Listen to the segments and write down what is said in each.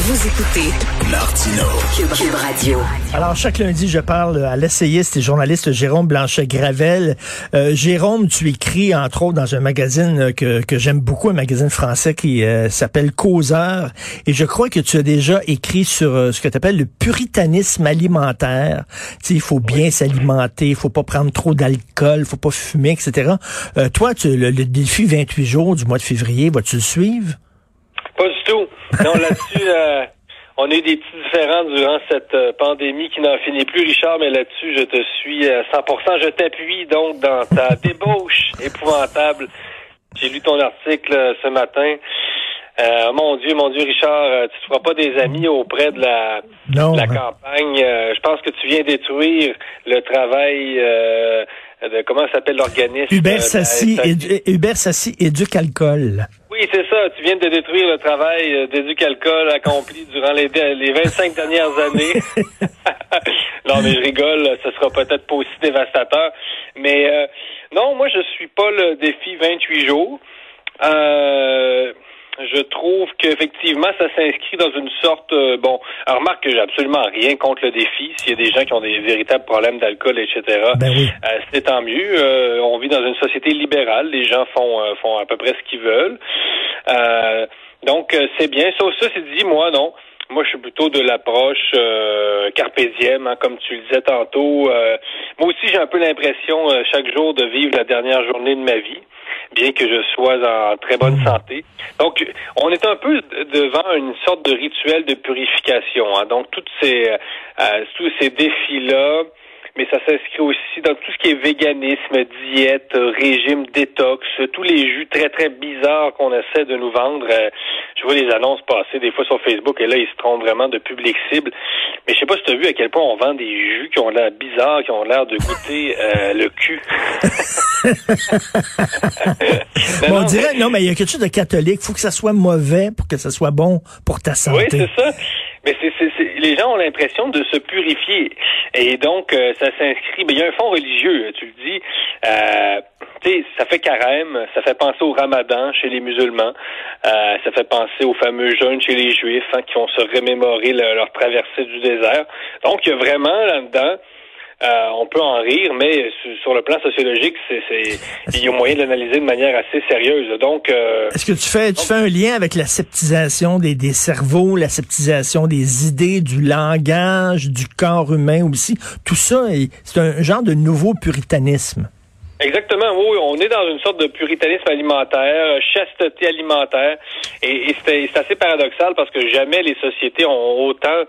Vous écoutez Martino, Cube, Cube Radio. Alors, chaque lundi, je parle à l'essayiste et journaliste Jérôme Blanchet-Gravel. Euh, Jérôme, tu écris, entre autres, dans un magazine que, que j'aime beaucoup, un magazine français qui euh, s'appelle Causeur. Et je crois que tu as déjà écrit sur euh, ce que tu appelles le puritanisme alimentaire. Tu sais, il faut bien s'alimenter, il faut pas prendre trop d'alcool, il faut pas fumer, etc. Euh, toi, tu, le, le défi 28 jours du mois de février, vas-tu le suivre? Non, là-dessus, euh, on a eu des petits différends durant cette euh, pandémie qui n'en finit plus, Richard, mais là-dessus, je te suis à 100%. Je t'appuie donc dans ta débauche épouvantable. J'ai lu ton article euh, ce matin. Euh, mon Dieu, mon Dieu, Richard, euh, tu ne feras pas des amis auprès de la, Non, de la hein. campagne. Euh, je pense que tu viens détruire le travail euh, de comment s'appelle l'organisme. euh, Hubert Sassi, édu- Hubert Sassi éduque alcool. Oui, c'est ça. Tu viens de détruire le travail euh, d'éduc-alcool accompli durant les, les 25 dernières années. non, mais je rigole. Ce sera peut-être pas aussi dévastateur. Mais euh, non, moi, je suis pas le défi 28 jours. Euh, je trouve qu'effectivement, ça s'inscrit dans une sorte... euh, bon, alors, remarque que j'ai absolument rien contre le défi. S'il y a des gens qui ont des véritables problèmes d'alcool, etc., Ben oui. euh, c'est tant mieux. Euh, on vit dans une société libérale. Les gens font font à peu près ce qu'ils veulent. Donc c'est bien. Sauf ça, c'est dit, moi non. Moi, je suis plutôt de l'approche euh, carpédienne, hein, comme tu le disais tantôt. Euh, moi aussi, j'ai un peu l'impression euh, chaque jour de vivre la dernière journée de ma vie, bien que je sois en très bonne santé. Donc, on est un peu devant une sorte de rituel de purification. hein. Donc, toutes ces euh, tous ces défis-là, mais ça s'inscrit aussi dans tout ce qui est véganisme, diète, euh, régime détox, euh, tous les jus très très bizarres qu'on essaie de nous vendre. Euh, je vois les annonces passer des fois sur Facebook et là ils se trompent vraiment de public cible. Mais je sais pas si tu as vu à quel point on vend des jus qui ont l'air bizarres, qui ont l'air de goûter euh, le cul. Non, on non, dirait, mais- non, mais il y a quelque chose de catholique. faut que ça soit mauvais pour que ça soit bon pour ta santé. Oui, c'est ça. Mais c'est- les gens ont l'impression de se purifier. Et donc, euh, ça s'inscrit. Mais il y a un fond religieux, tu le dis. Euh, tu sais, ça fait carême, ça fait penser au ramadan chez les musulmans. Euh, ça fait penser aux fameux jeûnes chez les juifs hein, qui vont se remémorer le- leur traversée du désert. Donc, il y a vraiment là-dedans euh, on peut en rire, mais sur, sur le plan sociologique, c'est, c'est, il y a moyen de l'analyser de manière assez sérieuse. Donc, euh, Est-ce que tu fais, tu fais un lien avec la sceptisation des, des cerveaux, la sceptisation des idées, du langage, du corps humain aussi? Tout ça, est- c'est un genre de nouveau puritanisme. Exactement, oui, on est dans une sorte de puritanisme alimentaire, euh, chasteté alimentaire, et, et c'est c'est assez paradoxal parce que jamais les sociétés ont autant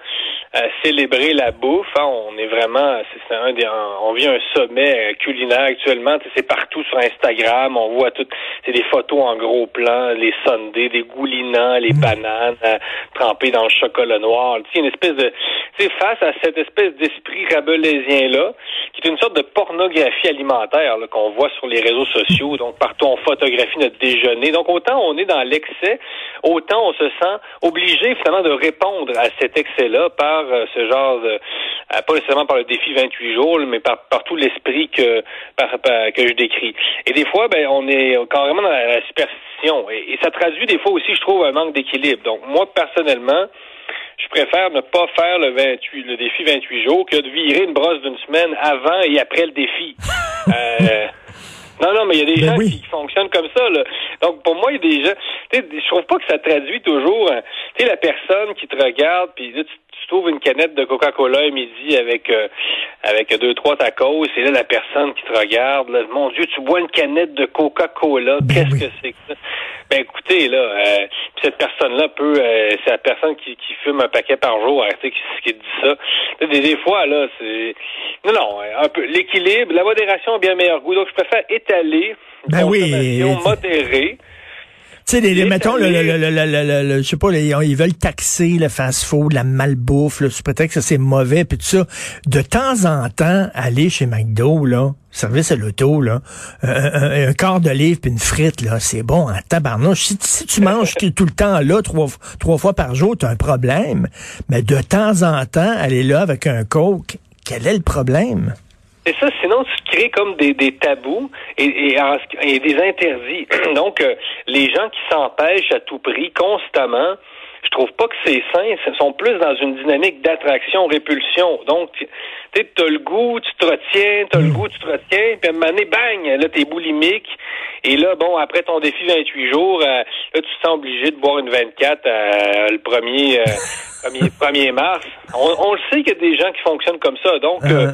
euh, célébré la bouffe. hein. On est vraiment, c'est c'est un des, on vit un sommet euh, culinaire actuellement. C'est partout sur Instagram, on voit tout, c'est des photos en gros plan, les sundaes, des goulinants, les bananes euh, trempées dans le chocolat noir. Sais, une espèce de, face à cette espèce d'esprit rabelaisien là, qui est une sorte de pornographie alimentaire qu'on voit sur les réseaux sociaux. Donc partout on photographie notre déjeuner. Donc autant on est dans l'excès, autant on se sent obligé finalement de répondre à cet excès-là par euh, ce genre de, pas nécessairement par le défi 28 jours, mais par, par tout l'esprit que par- que je décris. Et des fois, ben on est carrément dans la, superstition. Et ça traduit des fois aussi, je trouve, un manque d'équilibre. Donc moi personnellement je préfère ne pas faire le 28, le défi 28 jours que de virer une brosse d'une semaine avant et après le défi. Euh, non, non, mais il y a des Ben gens oui. qui fonctionnent comme ça. Là. Donc, pour moi, il y a des gens... Tu sais, je trouve pas que ça traduit toujours... hein, Tu sais, la personne qui te regarde, puis là, tu, tu trouves une canette de Coca-Cola à midi avec euh, avec deux, trois tacos, et là, la personne qui te regarde, là, mon Dieu, tu bois une canette de Coca-Cola, Ben qu'est-ce oui. que c'est que ça? Ben écoutez, là, euh, cette personne-là peut, euh, c'est la personne qui, qui fume un paquet par jour, hein, qui, qui dit ça. Des, des fois, là, c'est non, non, un peu l'équilibre, la modération a bien meilleur goût. Donc, je préfère étaler Ben oui. modérée. Tu sais, les, mettons, le, le, le, le, le- le- je sais pas, les- ils veulent taxer le fast-food, la malbouffe, là, sous prétexte que c'est mauvais, puis tout ça. De temps en temps, aller chez McDo, là, service à l'auto, là, euh, un, un quart de livre puis une frite, là, c'est bon en tabarnouche. Si, si tu manges tout tout le temps là, trois, trois fois par jour, t'as un problème. Mais de temps en temps, aller là avec un coke, quel est le problème? C'est ça, sinon tu crées comme des, des tabous et, et, et des interdits. Donc, euh, les gens qui s'empêchent à tout prix, constamment, je trouve pas que c'est sain. Ils sont plus dans une dynamique d'attraction-répulsion. Donc, tu sais, t'as le goût, tu te retiens, t'as le goût, tu te retiens, puis à un moment donné, bang, là, t'es boulimique. Et là, bon, après ton défi 28 jours, euh, là, tu te sens obligé de boire une 24 euh, le premier, euh, premier, 1er mars. On, on le sait qu'il y a des gens qui fonctionnent comme ça. Donc, euh,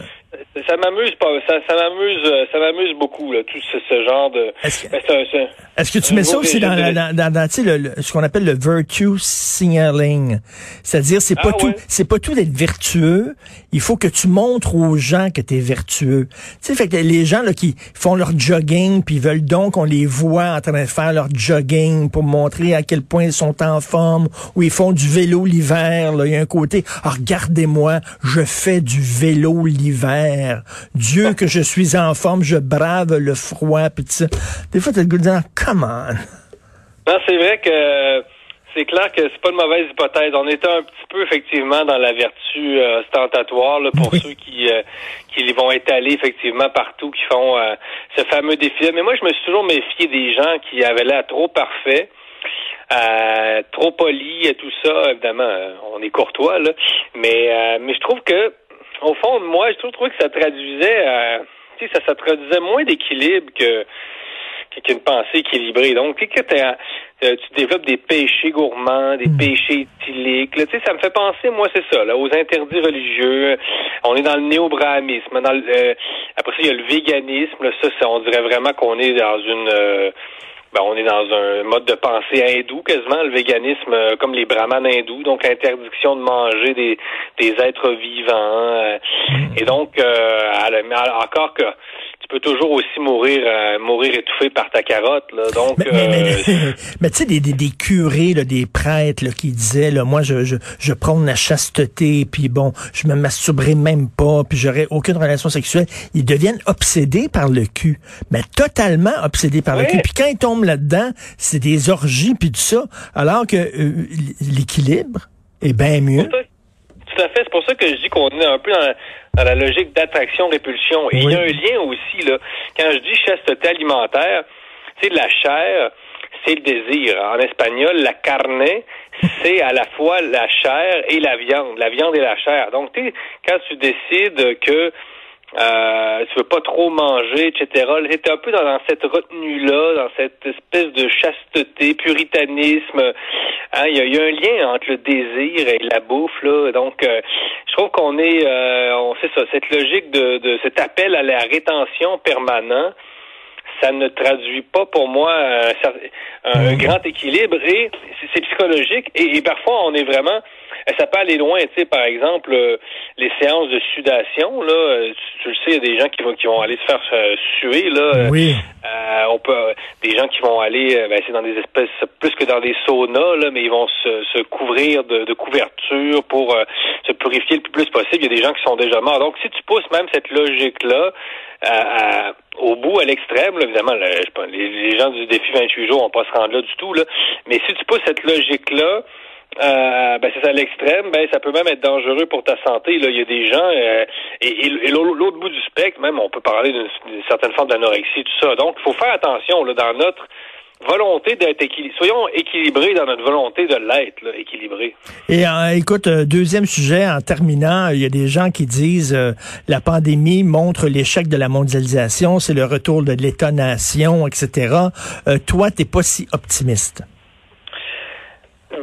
ça m'amuse pas, ça, ça m'amuse, euh, ça m'amuse beaucoup là, tout ce, ce genre de. Est-ce que- Ben, un- Est-ce que tu mets ça aussi dans, de- dans, dans, dans, le- le- ce qu'on appelle le virtue signaling? C'est-à-dire, c'est pas Ah, tout, ouais. c'est pas tout d'être vertueux. Il faut que tu montres aux gens que tu es vertueux. Tu sais, fait que les gens là, qui font leur jogging puis veulent donc qu'on les voit en train de faire leur jogging pour montrer à quel point ils sont en forme ou ils font du vélo l'hiver. Il y a un côté, ah, regardez-moi, je fais du vélo l'hiver. Dieu que je suis en forme, je brave le froid. Puis. Des fois, t'as le goût de dire, come on. C'est vrai que c'est clair que c'est pas une mauvaise hypothèse. On était un petit peu effectivement dans la vertu euh, ostentatoire là, pour Oui. ceux qui euh, qui les vont étaler effectivement partout, qui font euh, ce fameux défi. Mais moi, je me suis toujours méfié des gens qui avaient l'air trop parfaits. euh, trop polis et tout ça, évidemment, euh, on est courtois, là. Mais, euh, mais je trouve que, au fond, moi, je trouve, trouve que ça traduisait, euh, tu sais, ça, ça traduisait moins d'équilibre que, qu'une pensée équilibrée. Donc, tu sais, que t'as- euh, tu développes des péchés gourmands, des péchés éthyliques. Là, tu sais, ça me fait penser, moi, c'est ça, là, aux interdits religieux. On est dans le néo-brahmisme. Dans le, euh, après ça, il y a le véganisme. Là, ça, ça, on dirait vraiment qu'on est dans une... euh, ben, on est dans un mode de pensée hindou, quasiment, le véganisme, euh, comme les brahmanes hindous, donc l'interdiction de manger des, des êtres vivants. euh, et donc, euh, à la- à- encore que tu peux toujours aussi mourir euh, mourir étouffé par ta carotte. Là. Donc, Mais, mais, mais, euh, mais tu sais, des, des, des curés, là, des prêtres là, qui disaient, là, moi, je, je, je prône la chasteté, puis bon, je me masturberai même pas, puis j'aurai aucune relation sexuelle. Ils deviennent obsédés par le cul, mais totalement obsédés par le cul. Puis quand ils tombent là-dedans, c'est des orgies, puis tout ça, alors que euh, l'équilibre est bien mieux. Tout à fait. C'est pour ça que je dis qu'on est un peu dans la, dans la logique d'attraction-répulsion. Et il y a un lien aussi, là. Quand je dis chasteté alimentaire, sais, la chair, c'est le désir. En espagnol, la carne, c'est à la fois la chair et la viande. La viande et la chair. Donc, tu sais, quand tu décides que euh, tu veux pas trop manger, etc. C'était un peu dans, dans cette retenue-là, dans cette espèce de chasteté, puritanisme. Hein, Il y, a, y a un lien entre le désir et la bouffe, là. Donc, euh, je trouve qu'on est, euh, on sait ça, cette logique de, de cet appel à la rétention permanent ça ne traduit pas pour moi un, un grand équilibre et c'est- c'est psychologique et, et parfois on est vraiment ça peut aller loin tu sais par exemple euh, les séances de sudation là euh, tu, tu le sais il y a des gens qui vont qui vont aller se faire euh, suer là Euh, Oui. euh, on peut des gens qui vont aller euh, ben, c'est dans des espèces plus que dans des saunas là mais ils vont se, se couvrir de, de couverture pour euh, se purifier le plus possible il y a des gens qui sont déjà morts donc si tu pousses même cette logique là au bout, à l'extrême, là, évidemment, là, je sais pas, les, les gens du défi 28 jours vont pas se rendre là du tout, là. Mais si tu pousses cette logique-là, euh, ben c'est ça l'extrême, ben ça peut même être dangereux pour ta santé. Là, il y a des gens euh, et, l'autre bout du spectre, même on peut parler d'une certaine forme d'anorexie, tout ça. Donc, il faut faire attention là dans notre volonté d'être équilibré. Soyons équilibrés dans notre volonté de l'être, équilibré. Et euh, écoute, euh, deuxième sujet, en terminant, il y a des gens qui disent la pandémie montre l'échec de la mondialisation, c'est le retour de l'État-nation, etc. Toi, t'es pas si optimiste.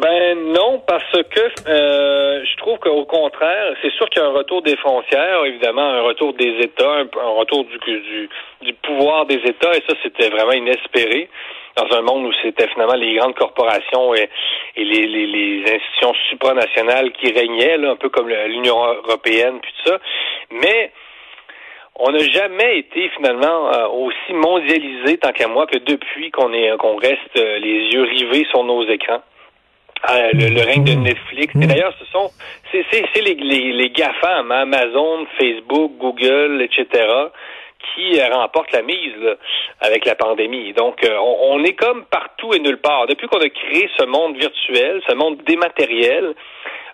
Ben non, parce que euh, je trouve qu'au contraire, c'est sûr qu'il y a un retour des frontières, évidemment, un retour des États, un, un retour du, du, du, pouvoir des États, et ça, c'était vraiment inespéré dans un monde où c'était finalement les grandes corporations et, et les, les, les, institutions supranationales qui régnaient, là, un peu comme l'Union européenne, puis tout ça. Mais on n'a jamais été finalement euh, aussi mondialisé tant qu'à moi que depuis qu'on est qu'on reste euh, les yeux rivés sur nos écrans. Euh, le, règne de Netflix. Et d'ailleurs, ce sont c'est, c'est, les, les, les GAFAM, Amazon, Facebook, Google, etc., qui remportent la mise avec la pandémie. Donc, on, on, est comme partout et nulle part. Depuis qu'on a créé ce monde virtuel, ce monde dématériel,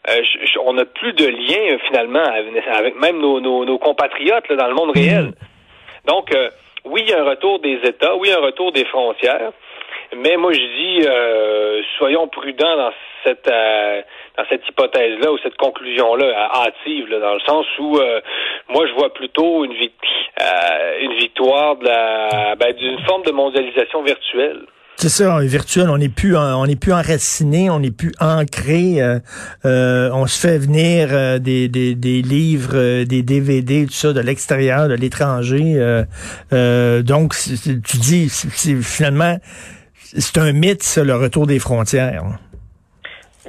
euh, on n'a plus de lien euh, finalement avec même nos, nos, compatriotes dans le monde réel. Mm. Donc, euh, oui, il y a un retour des États, oui, un retour des frontières, mais moi je dis, soyons prudents dans cette dans cette hypothèse-là ou cette conclusion-là hâtive, dans le sens où moi je vois plutôt une, une victoire de la ben, d'une forme de mondialisation virtuelle. C'est ça, virtuel, on n'est plus on n'est plus enraciné, on n'est plus ancré. Euh, euh, on se fait venir euh, des, des, des, livres, des DVD, tout ça de l'extérieur, de l'étranger. donc, tu dis, finalement, c'est un mythe, ça, le retour des frontières.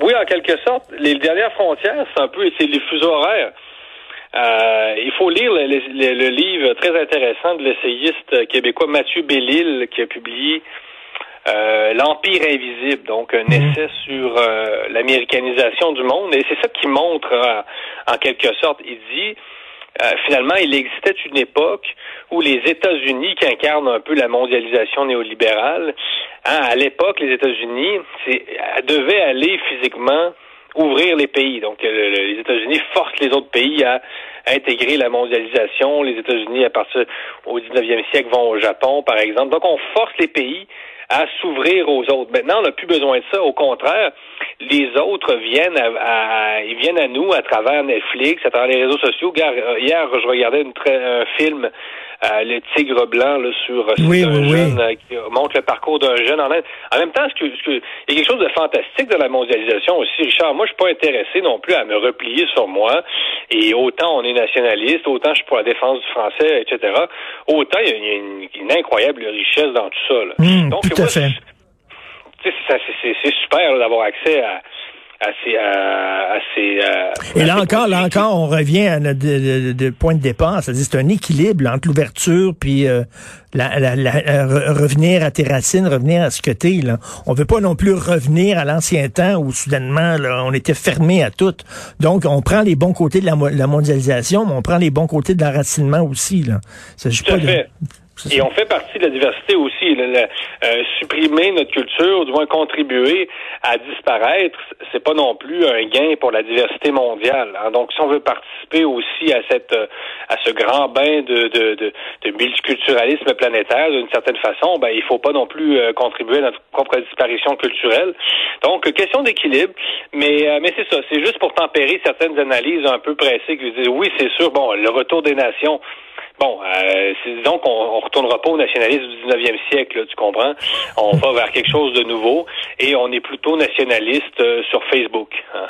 Oui, en quelque sorte. Les dernières frontières, c'est un peu, c'est les fuseaux horaires. il faut lire le, le, livre très intéressant de l'essayiste québécois Mathieu Bellil qui a publié euh, l'Empire invisible, donc un mhm. essai sur euh, l'américanisation du monde. Et c'est ça qui montre, euh, en quelque sorte, il dit, finalement, il existait une époque où les États-Unis, qui incarnent un peu la mondialisation néolibérale, hein, à l'époque, les États-Unis devaient aller physiquement ouvrir les pays. Donc, les États-Unis forcent les autres pays à, intégrer la mondialisation. Les États-Unis, à partir au 19e siècle, vont au Japon, par exemple. Donc, on force les pays à s'ouvrir aux autres. Maintenant, on n'a plus besoin de ça. Au contraire, les autres viennent à, ils viennent à nous à travers Netflix, à travers les réseaux sociaux. Hier, je regardais une un film euh, le tigre blanc là, sur euh, oui, un jeune euh, qui montre le parcours d'un jeune en En même temps, ce que, ce que, il y a quelque chose de fantastique de la mondialisation aussi, Richard. Moi, je suis pas intéressé non plus à me replier sur moi. Et autant on est nationaliste, autant je suis pour la défense du français, etc. Autant il y a une, incroyable richesse dans tout ça. Là. Mmh, Donc, tout à fait. C'est super d'avoir accès à assez, assez, Et là encore, là encore, on revient à notre de, point de départ, c'est-à-dire c'est un équilibre entre l'ouverture puis euh, la, la, la, revenir à tes racines, revenir à ce que t'es. Là. On veut pas non plus revenir à l'ancien temps où soudainement là, on était fermé à tout. Donc on prend les bons côtés de la, mondialisation, mais on prend les bons côtés de l'enracinement aussi. Là. Tout à fait. Et on fait partie de la diversité aussi. euh, supprimer notre culture, ou du moins contribuer à disparaître, c'est pas non plus un gain pour la diversité mondiale. Hein. Donc, si on veut participer aussi à cette à ce grand bain de, de, de, de multiculturalisme planétaire d'une certaine façon, ben il faut pas non plus euh, contribuer à notre propre disparition culturelle. Donc, question d'équilibre, mais euh, mais c'est ça, c'est juste pour tempérer certaines analyses un peu pressées qui disent oui, c'est sûr, bon, le retour des nations Bon, euh, disons qu'on on retournera pas au nationalisme du 19e siècle, tu comprends? On va vers quelque chose de nouveau et on est plutôt nationaliste euh, sur Facebook. Hein,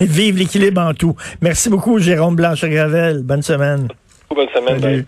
Vive l'équilibre en tout. Merci beaucoup, Jérôme Blanche-Gravel. Bonne semaine. Bonne semaine.